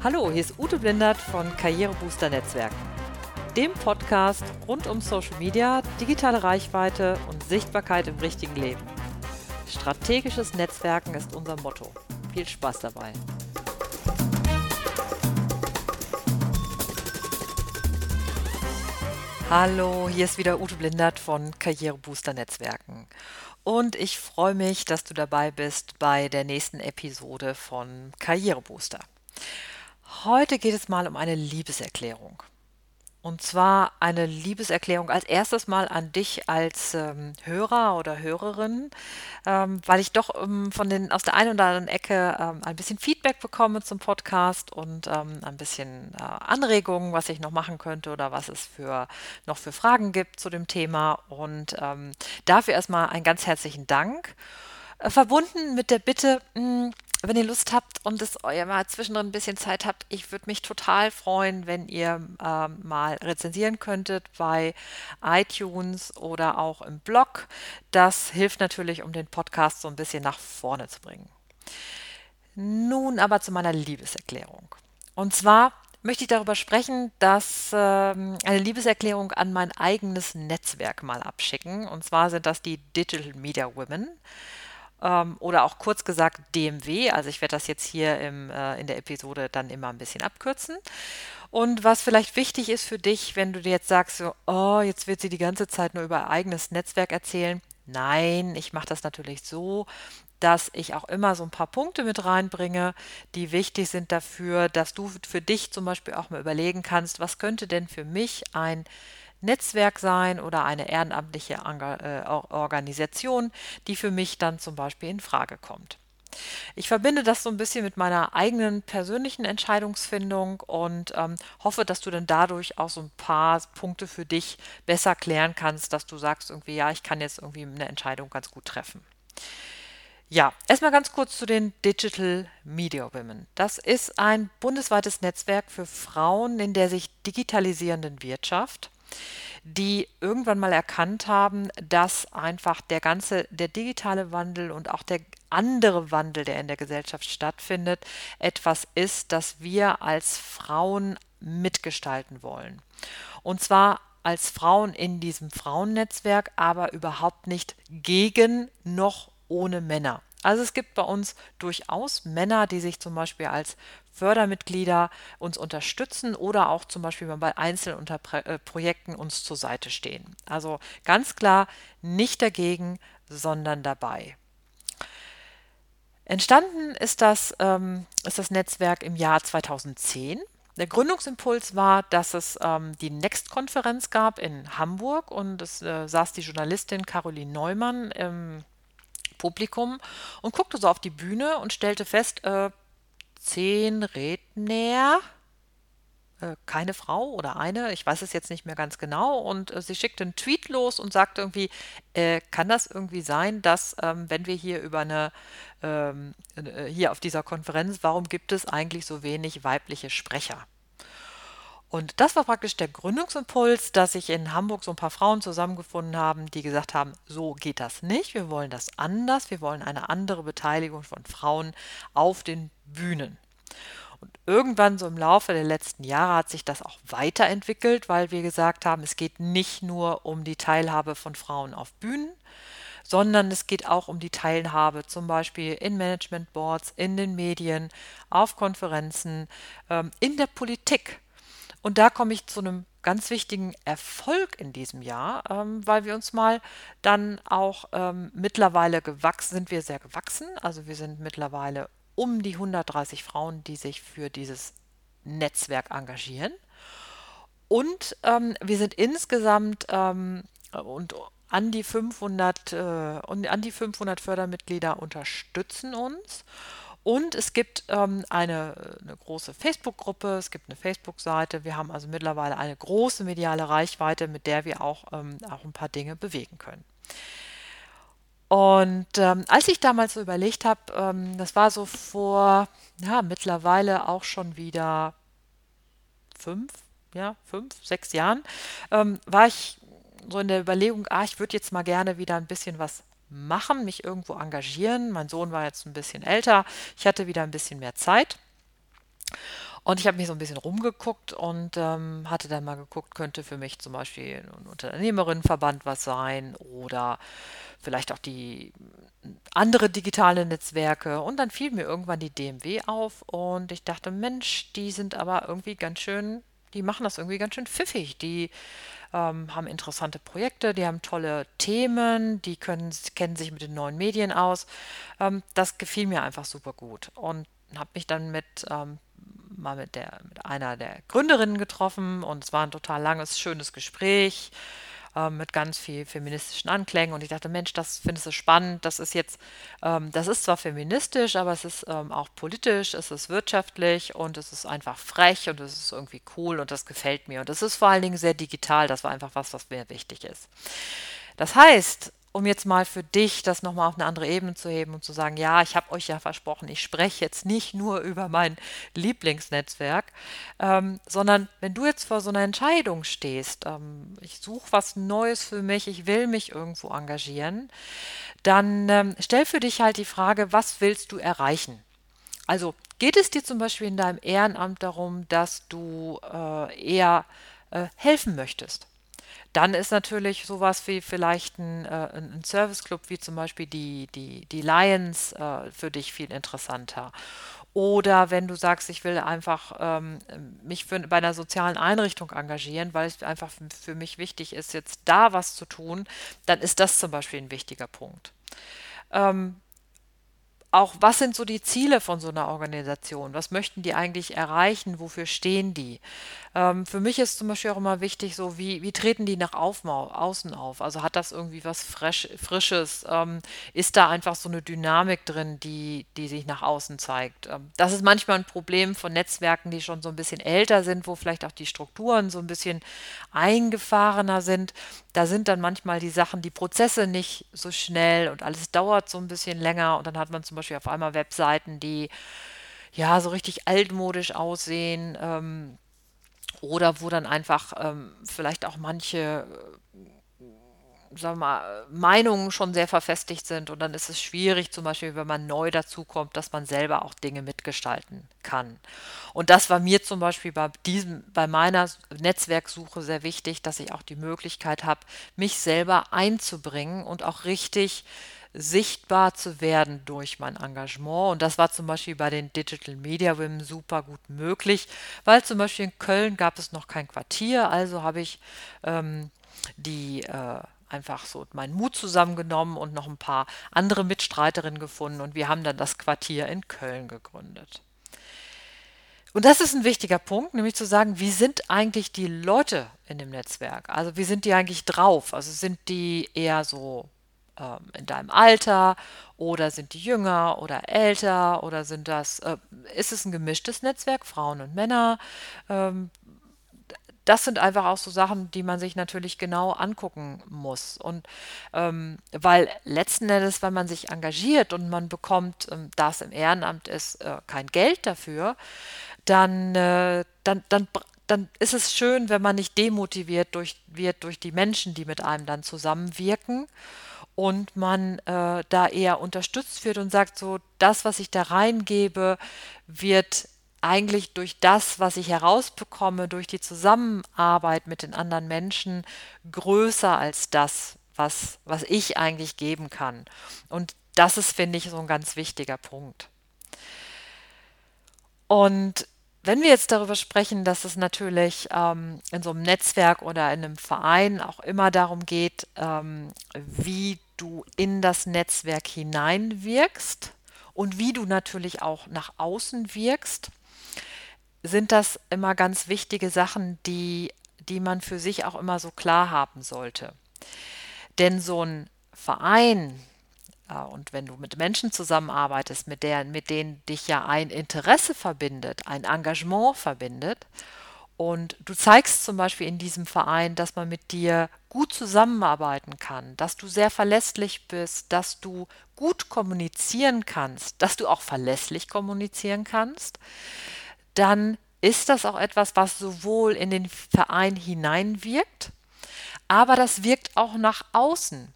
Hallo, hier ist Ute Blindert von Karrierebooster Netzwerken, dem Podcast rund um Social Media, digitale Reichweite und Sichtbarkeit im richtigen Leben. Strategisches Netzwerken ist unser Motto. Viel Spaß dabei. Hallo, hier ist wieder Ute Blindert von Karrierebooster Netzwerken. Und ich freue mich, dass du dabei bist bei der nächsten Episode von Karrierebooster. Heute geht es mal um eine Liebeserklärung. Und zwar eine Liebeserklärung als erstes mal an dich als ähm, Hörer oder Hörerin, ähm, weil ich doch ähm, von den aus der einen oder anderen Ecke ähm, ein bisschen Feedback bekomme zum Podcast und ähm, ein bisschen äh, Anregungen, was ich noch machen könnte oder was es für noch für Fragen gibt zu dem Thema. Und ähm, dafür erstmal einen ganz herzlichen Dank. Äh, verbunden mit der Bitte, mh, hm, wenn ihr Lust habt und es euer mal zwischendrin ein bisschen Zeit habt, ich würde mich total freuen, wenn ihr ähm, mal rezensieren könntet bei iTunes oder auch im Blog. Das hilft natürlich, um den Podcast so ein bisschen nach vorne zu bringen. Nun aber zu meiner Liebeserklärung. Und zwar möchte ich darüber sprechen, dass ähm, eine Liebeserklärung an mein eigenes Netzwerk mal abschicken. Und zwar sind das die Digital Media Women oder auch kurz gesagt DMW. Also ich werde das jetzt hier im, äh, in der Episode dann immer ein bisschen abkürzen. Und was vielleicht wichtig ist für dich, wenn du dir jetzt sagst, so, oh, jetzt wird sie die ganze Zeit nur über eigenes Netzwerk erzählen. Nein, ich mache das natürlich so, dass ich auch immer so ein paar Punkte mit reinbringe, die wichtig sind dafür, dass du für dich zum Beispiel auch mal überlegen kannst, was könnte denn für mich ein Netzwerk sein oder eine ehrenamtliche äh, Organisation, die für mich dann zum Beispiel in Frage kommt. Ich verbinde das so ein bisschen mit meiner eigenen persönlichen Entscheidungsfindung und ähm, hoffe, dass du dann dadurch auch so ein paar Punkte für dich besser klären kannst, dass du sagst irgendwie, ja, ich kann jetzt irgendwie eine Entscheidung ganz gut treffen. Ja, erstmal ganz kurz zu den Digital Media Women. Das ist ein bundesweites Netzwerk für Frauen in der sich digitalisierenden Wirtschaft die irgendwann mal erkannt haben, dass einfach der ganze, der digitale Wandel und auch der andere Wandel, der in der Gesellschaft stattfindet, etwas ist, das wir als Frauen mitgestalten wollen. Und zwar als Frauen in diesem Frauennetzwerk, aber überhaupt nicht gegen noch ohne Männer. Also es gibt bei uns durchaus Männer, die sich zum Beispiel als Fördermitglieder uns unterstützen oder auch zum Beispiel bei einzelnen äh, Projekten uns zur Seite stehen. Also ganz klar nicht dagegen, sondern dabei. Entstanden ist das, ähm, ist das Netzwerk im Jahr 2010. Der Gründungsimpuls war, dass es ähm, die Next-Konferenz gab in Hamburg und es äh, saß die Journalistin Caroline Neumann im Publikum und guckte so auf die Bühne und stellte fest, äh, zehn Redner, äh, keine Frau oder eine, ich weiß es jetzt nicht mehr ganz genau. Und äh, sie schickte einen Tweet los und sagte irgendwie, äh, kann das irgendwie sein, dass ähm, wenn wir hier über eine, ähm, äh, hier auf dieser Konferenz, warum gibt es eigentlich so wenig weibliche Sprecher? Und das war praktisch der Gründungsimpuls, dass sich in Hamburg so ein paar Frauen zusammengefunden haben, die gesagt haben, so geht das nicht, wir wollen das anders, wir wollen eine andere Beteiligung von Frauen auf den Bühnen. Und irgendwann so im Laufe der letzten Jahre hat sich das auch weiterentwickelt, weil wir gesagt haben, es geht nicht nur um die Teilhabe von Frauen auf Bühnen, sondern es geht auch um die Teilhabe zum Beispiel in Management Boards, in den Medien, auf Konferenzen, ähm, in der Politik. Und da komme ich zu einem ganz wichtigen Erfolg in diesem Jahr, ähm, weil wir uns mal dann auch ähm, mittlerweile gewachsen sind, wir sehr gewachsen. Also wir sind mittlerweile um die 130 Frauen, die sich für dieses Netzwerk engagieren. Und ähm, wir sind insgesamt ähm, und an die 500 äh, und an die 500 Fördermitglieder unterstützen uns. Und es gibt ähm, eine, eine große Facebook-Gruppe, es gibt eine Facebook-Seite. Wir haben also mittlerweile eine große mediale Reichweite, mit der wir auch, ähm, auch ein paar Dinge bewegen können. Und ähm, als ich damals so überlegt habe, ähm, das war so vor, ja, mittlerweile auch schon wieder fünf, ja, fünf, sechs Jahren, ähm, war ich so in der Überlegung, ah, ich würde jetzt mal gerne wieder ein bisschen was machen, mich irgendwo engagieren. Mein Sohn war jetzt ein bisschen älter, ich hatte wieder ein bisschen mehr Zeit. Und ich habe mich so ein bisschen rumgeguckt und ähm, hatte dann mal geguckt, könnte für mich zum Beispiel ein Unternehmerinnenverband was sein oder vielleicht auch die andere digitale Netzwerke. Und dann fiel mir irgendwann die DMW auf und ich dachte, Mensch, die sind aber irgendwie ganz schön, die machen das irgendwie ganz schön pfiffig. Die ähm, haben interessante Projekte, die haben tolle Themen, die können, kennen sich mit den neuen Medien aus. Ähm, das gefiel mir einfach super gut und habe mich dann mit ähm, mal mit der mit einer der Gründerinnen getroffen und es war ein total langes, schönes Gespräch ähm, mit ganz viel feministischen Anklängen. Und ich dachte, Mensch, das findest du spannend. Das ist jetzt, ähm, das ist zwar feministisch, aber es ist ähm, auch politisch, es ist wirtschaftlich und es ist einfach frech und es ist irgendwie cool und das gefällt mir. Und es ist vor allen Dingen sehr digital. Das war einfach was, was mir wichtig ist. Das heißt, um jetzt mal für dich das nochmal auf eine andere Ebene zu heben und zu sagen, ja, ich habe euch ja versprochen, ich spreche jetzt nicht nur über mein Lieblingsnetzwerk, ähm, sondern wenn du jetzt vor so einer Entscheidung stehst, ähm, ich suche was Neues für mich, ich will mich irgendwo engagieren, dann ähm, stell für dich halt die Frage, was willst du erreichen? Also geht es dir zum Beispiel in deinem Ehrenamt darum, dass du äh, eher äh, helfen möchtest? Dann ist natürlich sowas wie vielleicht ein, äh, ein Serviceclub wie zum Beispiel die, die, die Lions äh, für dich viel interessanter. Oder wenn du sagst, ich will einfach ähm, mich für, bei einer sozialen Einrichtung engagieren, weil es einfach für mich wichtig ist, jetzt da was zu tun, dann ist das zum Beispiel ein wichtiger Punkt. Ähm, auch was sind so die Ziele von so einer Organisation? Was möchten die eigentlich erreichen? Wofür stehen die? Ähm, für mich ist zum Beispiel auch immer wichtig, so wie, wie treten die nach Aufmau außen auf? Also hat das irgendwie was Fresh, Frisches? Ähm, ist da einfach so eine Dynamik drin, die, die sich nach außen zeigt? Ähm, das ist manchmal ein Problem von Netzwerken, die schon so ein bisschen älter sind, wo vielleicht auch die Strukturen so ein bisschen eingefahrener sind. Da sind dann manchmal die Sachen, die Prozesse nicht so schnell und alles dauert so ein bisschen länger und dann hat man zum Beispiel auf einmal Webseiten, die ja so richtig altmodisch aussehen. Ähm, oder wo dann einfach ähm, vielleicht auch manche, äh, sagen mal, Meinungen schon sehr verfestigt sind und dann ist es schwierig, zum Beispiel, wenn man neu dazukommt, dass man selber auch Dinge mitgestalten kann. Und das war mir zum Beispiel bei diesem, bei meiner Netzwerksuche sehr wichtig, dass ich auch die Möglichkeit habe, mich selber einzubringen und auch richtig sichtbar zu werden durch mein Engagement. Und das war zum Beispiel bei den Digital Media Women super gut möglich, weil zum Beispiel in Köln gab es noch kein Quartier, also habe ich ähm, die äh, einfach so meinen Mut zusammengenommen und noch ein paar andere Mitstreiterinnen gefunden und wir haben dann das Quartier in Köln gegründet. Und das ist ein wichtiger Punkt, nämlich zu sagen, wie sind eigentlich die Leute in dem Netzwerk? Also wie sind die eigentlich drauf? Also sind die eher so ähm, in deinem Alter oder sind die jünger oder älter oder sind das, äh, ist es ein gemischtes Netzwerk, Frauen und Männer? Ähm, das sind einfach auch so Sachen, die man sich natürlich genau angucken muss. Und ähm, weil letzten Endes, wenn man sich engagiert und man bekommt, ähm, da es im Ehrenamt ist, äh, kein Geld dafür, dann, äh, dann, dann, dann ist es schön, wenn man nicht demotiviert durch, wird durch die Menschen, die mit einem dann zusammenwirken und man äh, da eher unterstützt wird und sagt so, das, was ich da reingebe, wird eigentlich durch das, was ich herausbekomme, durch die Zusammenarbeit mit den anderen Menschen größer als das, was, was ich eigentlich geben kann. Und das ist, finde ich, so ein ganz wichtiger Punkt. Und wenn wir jetzt darüber sprechen, dass es natürlich ähm, in so einem Netzwerk oder in einem Verein auch immer darum geht, ähm, wie du in das Netzwerk hineinwirkst und wie du natürlich auch nach außen wirkst, sind das immer ganz wichtige Sachen, die, die man für sich auch immer so klar haben sollte. Denn so ein Verein, äh, und wenn du mit Menschen zusammenarbeitest, mit, der, mit denen dich ja ein Interesse verbindet, ein Engagement verbindet, und du zeigst zum Beispiel in diesem Verein, dass man mit dir gut zusammenarbeiten kann, dass du sehr verlässlich bist, dass du gut kommunizieren kannst, dass du auch verlässlich kommunizieren kannst, dann ist das auch etwas, was sowohl in den Verein hineinwirkt, aber das wirkt auch nach außen.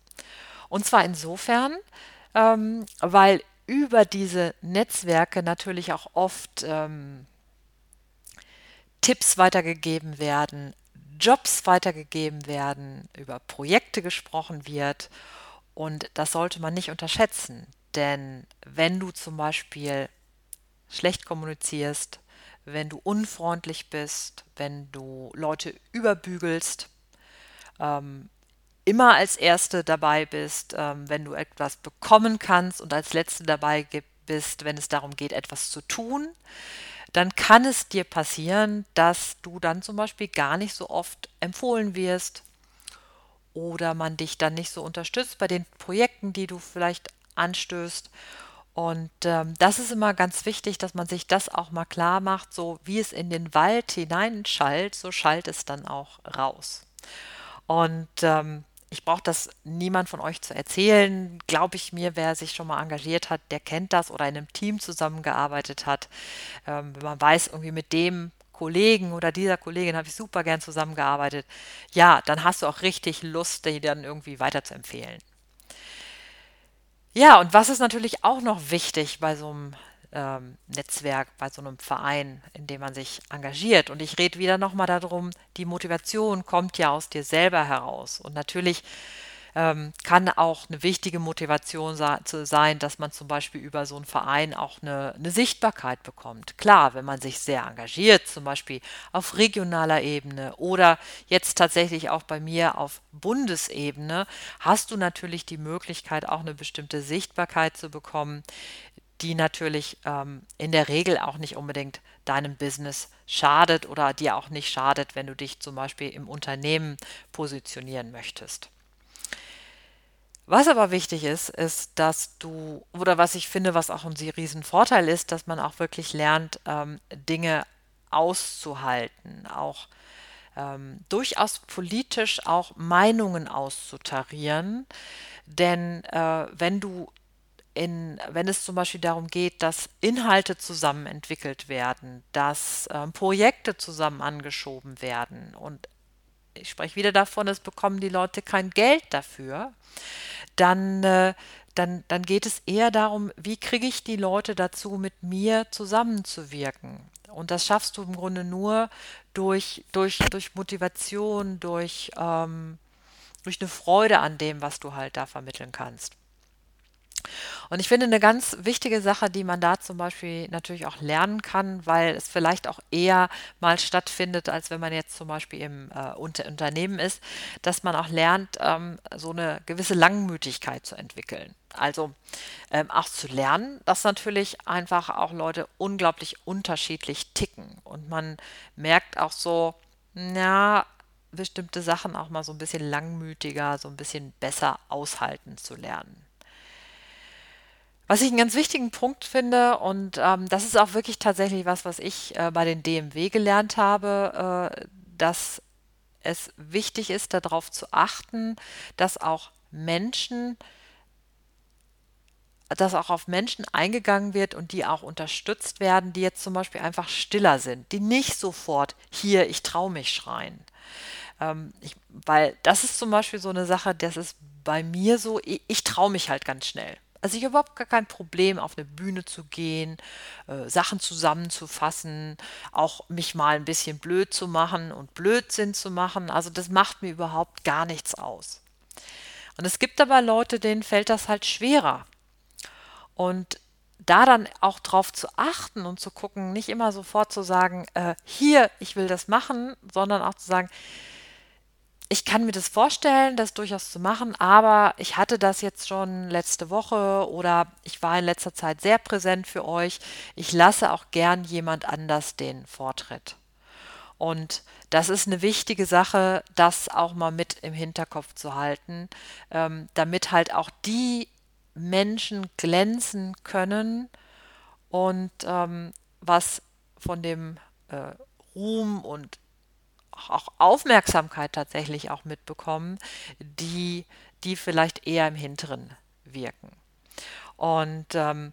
Und zwar insofern, ähm, weil über diese Netzwerke natürlich auch oft ähm, Tipps weitergegeben werden, Jobs weitergegeben werden, über Projekte gesprochen wird. Und das sollte man nicht unterschätzen, denn wenn du zum Beispiel schlecht kommunizierst, wenn du unfreundlich bist, wenn du Leute überbügelst, ähm, immer als Erste dabei bist, ähm, wenn du etwas bekommen kannst und als Letzte dabei bist, wenn es darum geht, etwas zu tun, dann kann es dir passieren, dass du dann zum Beispiel gar nicht so oft empfohlen wirst oder man dich dann nicht so unterstützt bei den Projekten, die du vielleicht anstößt. Und ähm, das ist immer ganz wichtig, dass man sich das auch mal klar macht, so wie es in den Wald hineinschallt, so schallt es dann auch raus. Und ähm, ich brauche das niemand von euch zu erzählen. Glaube ich mir, wer sich schon mal engagiert hat, der kennt das oder in einem Team zusammengearbeitet hat. Ähm, wenn man weiß, irgendwie mit dem Kollegen oder dieser Kollegin habe ich super gern zusammengearbeitet, ja, dann hast du auch richtig Lust, die dann irgendwie weiter zu empfehlen. Ja, und was ist natürlich auch noch wichtig bei so einem ähm, Netzwerk, bei so einem Verein, in dem man sich engagiert. Und ich rede wieder nochmal darum, die Motivation kommt ja aus dir selber heraus. Und natürlich ähm, kann auch eine wichtige Motivation sein, dass man zum Beispiel über so einen Verein auch eine, eine Sichtbarkeit bekommt. Klar, wenn man sich sehr engagiert, zum Beispiel auf regionaler Ebene oder jetzt tatsächlich auch bei mir auf Bundesebene, hast du natürlich die Möglichkeit, auch eine bestimmte Sichtbarkeit zu bekommen, die natürlich ähm, in der Regel auch nicht unbedingt deinem Business schadet oder dir auch nicht schadet, wenn du dich zum Beispiel im Unternehmen positionieren möchtest. Was aber wichtig ist, ist, dass du, oder was ich finde, was auch ein riesen Vorteil ist, dass man auch wirklich lernt, ähm, Dinge auszuhalten, auch ähm, durchaus politisch auch Meinungen auszutarieren. Denn äh, wenn du in, wenn es zum Beispiel darum geht, dass Inhalte zusammen entwickelt werden, dass ähm, Projekte zusammen angeschoben werden und ich spreche wieder davon, es bekommen die Leute kein Geld dafür, dann, äh, dann, dann geht es eher darum, wie kriege ich die Leute dazu, mit mir zusammenzuwirken. Und das schaffst du im Grunde nur durch, durch, durch Motivation, durch, ähm, durch eine Freude an dem, was du halt da vermitteln kannst. Und ich finde eine ganz wichtige Sache, die man da zum Beispiel natürlich auch lernen kann, weil es vielleicht auch eher mal stattfindet, als wenn man jetzt zum Beispiel im äh, Unter Unternehmen ist, dass man auch lernt, ähm, so eine gewisse Langmütigkeit zu entwickeln. Also ähm, auch zu lernen, dass natürlich einfach auch Leute unglaublich unterschiedlich ticken. Und man merkt auch so, na, bestimmte Sachen auch mal so ein bisschen langmütiger, so ein bisschen besser aushalten zu lernen. Was ich einen ganz wichtigen Punkt finde, und ähm, das ist auch wirklich tatsächlich was, was ich äh, bei den DMW gelernt habe, äh, dass es wichtig ist, darauf zu achten, dass auch Menschen, dass auch auf Menschen eingegangen wird und die auch unterstützt werden, die jetzt zum Beispiel einfach stiller sind, die nicht sofort hier, ich traue mich schreien. Ähm, ich, weil das ist zum Beispiel so eine Sache, das ist bei mir so, ich, ich traue mich halt ganz schnell. Also ich habe überhaupt gar kein Problem, auf eine Bühne zu gehen, äh, Sachen zusammenzufassen, auch mich mal ein bisschen blöd zu machen und Blödsinn zu machen. Also das macht mir überhaupt gar nichts aus. Und es gibt aber Leute, denen fällt das halt schwerer. Und da dann auch drauf zu achten und zu gucken, nicht immer sofort zu sagen, äh, hier, ich will das machen, sondern auch zu sagen, ich kann mir das vorstellen, das durchaus zu machen, aber ich hatte das jetzt schon letzte Woche oder ich war in letzter Zeit sehr präsent für euch. Ich lasse auch gern jemand anders den Vortritt. Und das ist eine wichtige Sache, das auch mal mit im Hinterkopf zu halten, ähm, damit halt auch die Menschen glänzen können und ähm, was von dem äh, Ruhm und auch Aufmerksamkeit tatsächlich auch mitbekommen, die, die vielleicht eher im Hinteren wirken. Und, ähm,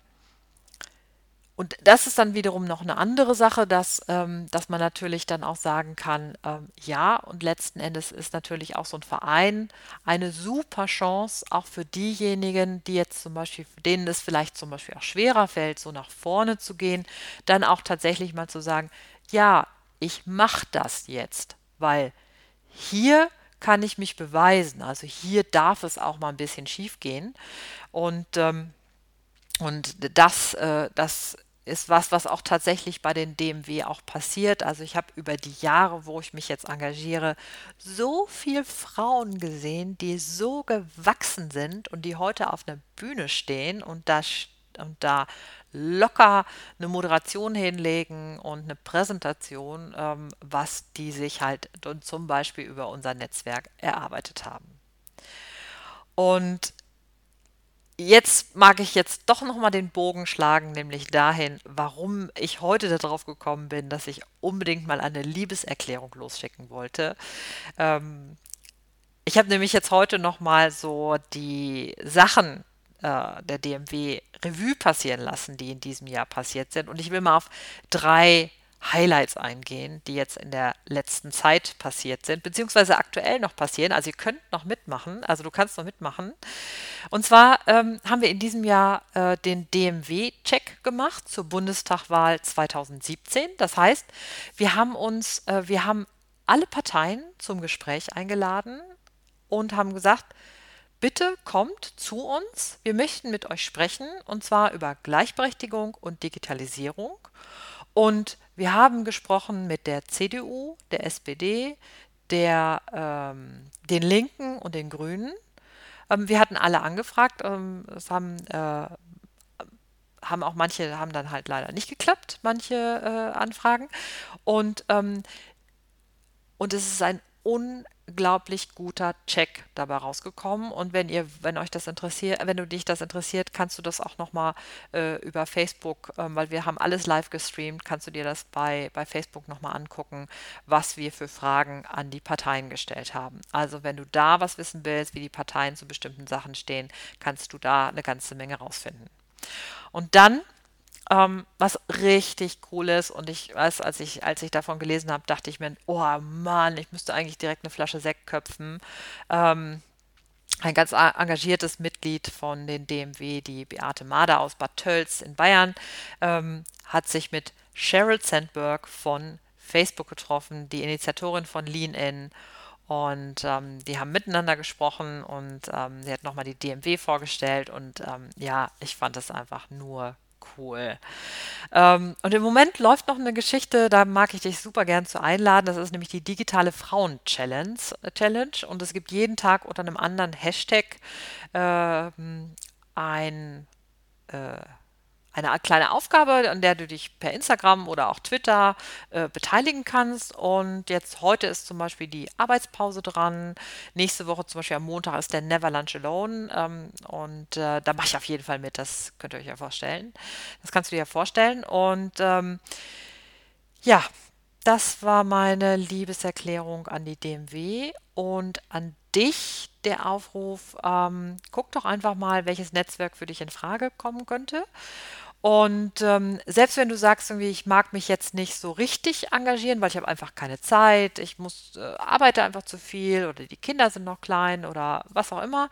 und das ist dann wiederum noch eine andere Sache, dass, ähm, dass man natürlich dann auch sagen kann, ähm, ja, und letzten Endes ist natürlich auch so ein Verein eine super Chance, auch für diejenigen, die jetzt zum Beispiel, denen es vielleicht zum Beispiel auch schwerer fällt, so nach vorne zu gehen, dann auch tatsächlich mal zu sagen, ja, ich mache das jetzt, weil hier kann ich mich beweisen. Also hier darf es auch mal ein bisschen schief gehen. Und, ähm, und das, äh, das ist was, was auch tatsächlich bei den DMW auch passiert. Also ich habe über die Jahre, wo ich mich jetzt engagiere, so viele Frauen gesehen, die so gewachsen sind und die heute auf einer Bühne stehen und da, und da locker eine Moderation hinlegen und eine Präsentation, ähm, was die sich halt zum Beispiel über unser Netzwerk erarbeitet haben. Und jetzt mag ich jetzt doch nochmal den Bogen schlagen, nämlich dahin, warum ich heute darauf gekommen bin, dass ich unbedingt mal eine Liebeserklärung losschicken wollte. Ähm, ich habe nämlich jetzt heute nochmal so die Sachen äh, der DMW Revue passieren lassen, die in diesem Jahr passiert sind. Und ich will mal auf drei Highlights eingehen, die jetzt in der letzten Zeit passiert sind, beziehungsweise aktuell noch passieren. Also ihr könnt noch mitmachen, also du kannst noch mitmachen. Und zwar ähm, haben wir in diesem Jahr äh, den DMW-Check gemacht zur Bundestagwahl 2017. Das heißt, wir haben uns, äh, wir haben alle Parteien zum Gespräch eingeladen und haben gesagt, bitte kommt zu uns, wir möchten mit euch sprechen und zwar über Gleichberechtigung und Digitalisierung. Und wir haben gesprochen mit der CDU, der SPD, der, ähm, den Linken und den Grünen. Ähm, wir hatten alle angefragt. Ähm, es haben, äh, haben auch manche haben dann halt leider nicht geklappt, manche äh, Anfragen. Und, ähm, und es ist ein un unglaublich guter Check dabei rausgekommen. Und wenn ihr, wenn euch das interessiert, wenn du dich das interessiert, kannst du das auch nochmal äh, über Facebook, äh, weil wir haben alles live gestreamt, kannst du dir das bei, bei Facebook nochmal angucken, was wir für Fragen an die Parteien gestellt haben. Also wenn du da was wissen willst, wie die Parteien zu bestimmten Sachen stehen, kannst du da eine ganze Menge rausfinden. Und dann ähm, was richtig cool ist. Und ich weiß, als ich, als ich davon gelesen habe, dachte ich mir, oh Mann, ich müsste eigentlich direkt eine Flasche Sekt köpfen. Ähm, ein ganz engagiertes Mitglied von den DMW, die Beate Mader aus Bad Tölz in Bayern, ähm, hat sich mit Sheryl Sandberg von Facebook getroffen, die Initiatorin von Lean In. Und ähm, die haben miteinander gesprochen und ähm, sie hat nochmal die DMW vorgestellt. Und ähm, ja, ich fand das einfach nur cool. Ähm, und im Moment läuft noch eine Geschichte, da mag ich dich super gern zu einladen. Das ist nämlich die digitale Frauen-Challenge. Challenge. Und es gibt jeden Tag unter einem anderen Hashtag äh, ein äh, eine kleine Aufgabe, an der du dich per Instagram oder auch Twitter äh, beteiligen kannst. Und jetzt heute ist zum Beispiel die Arbeitspause dran. Nächste Woche zum Beispiel am Montag ist der Never Lunch Alone. Ähm, und äh, da mache ich auf jeden Fall mit. Das könnt ihr euch ja vorstellen. Das kannst du dir ja vorstellen. Und ähm, ja, das war meine Liebeserklärung an die DMW und an dich der Aufruf, ähm, guck doch einfach mal, welches Netzwerk für dich in Frage kommen könnte. Und ähm, selbst wenn du sagst, irgendwie, ich mag mich jetzt nicht so richtig engagieren, weil ich habe einfach keine Zeit, ich muss äh, arbeite einfach zu viel oder die Kinder sind noch klein oder was auch immer,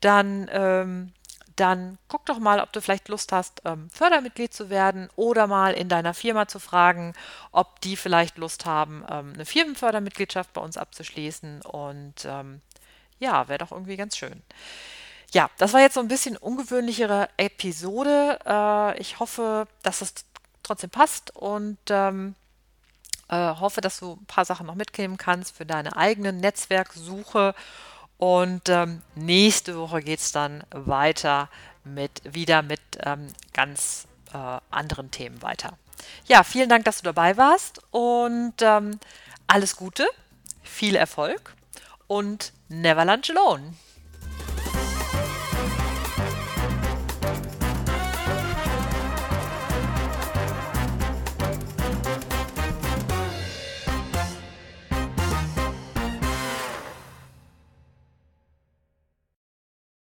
dann ähm, dann guck doch mal, ob du vielleicht Lust hast, ähm, Fördermitglied zu werden oder mal in deiner Firma zu fragen, ob die vielleicht Lust haben, ähm, eine Firmenfördermitgliedschaft bei uns abzuschließen. Und ähm, ja, wäre doch irgendwie ganz schön. Ja, das war jetzt so ein bisschen ungewöhnlichere Episode. Äh, ich hoffe, dass es trotzdem passt und ähm, äh, hoffe, dass du ein paar Sachen noch mitnehmen kannst für deine eigene Netzwerksuche. Und ähm, nächste Woche geht es dann weiter mit wieder mit ähm, ganz äh, anderen Themen weiter. Ja, vielen Dank, dass du dabei warst und ähm, alles Gute, viel Erfolg und never lunch alone.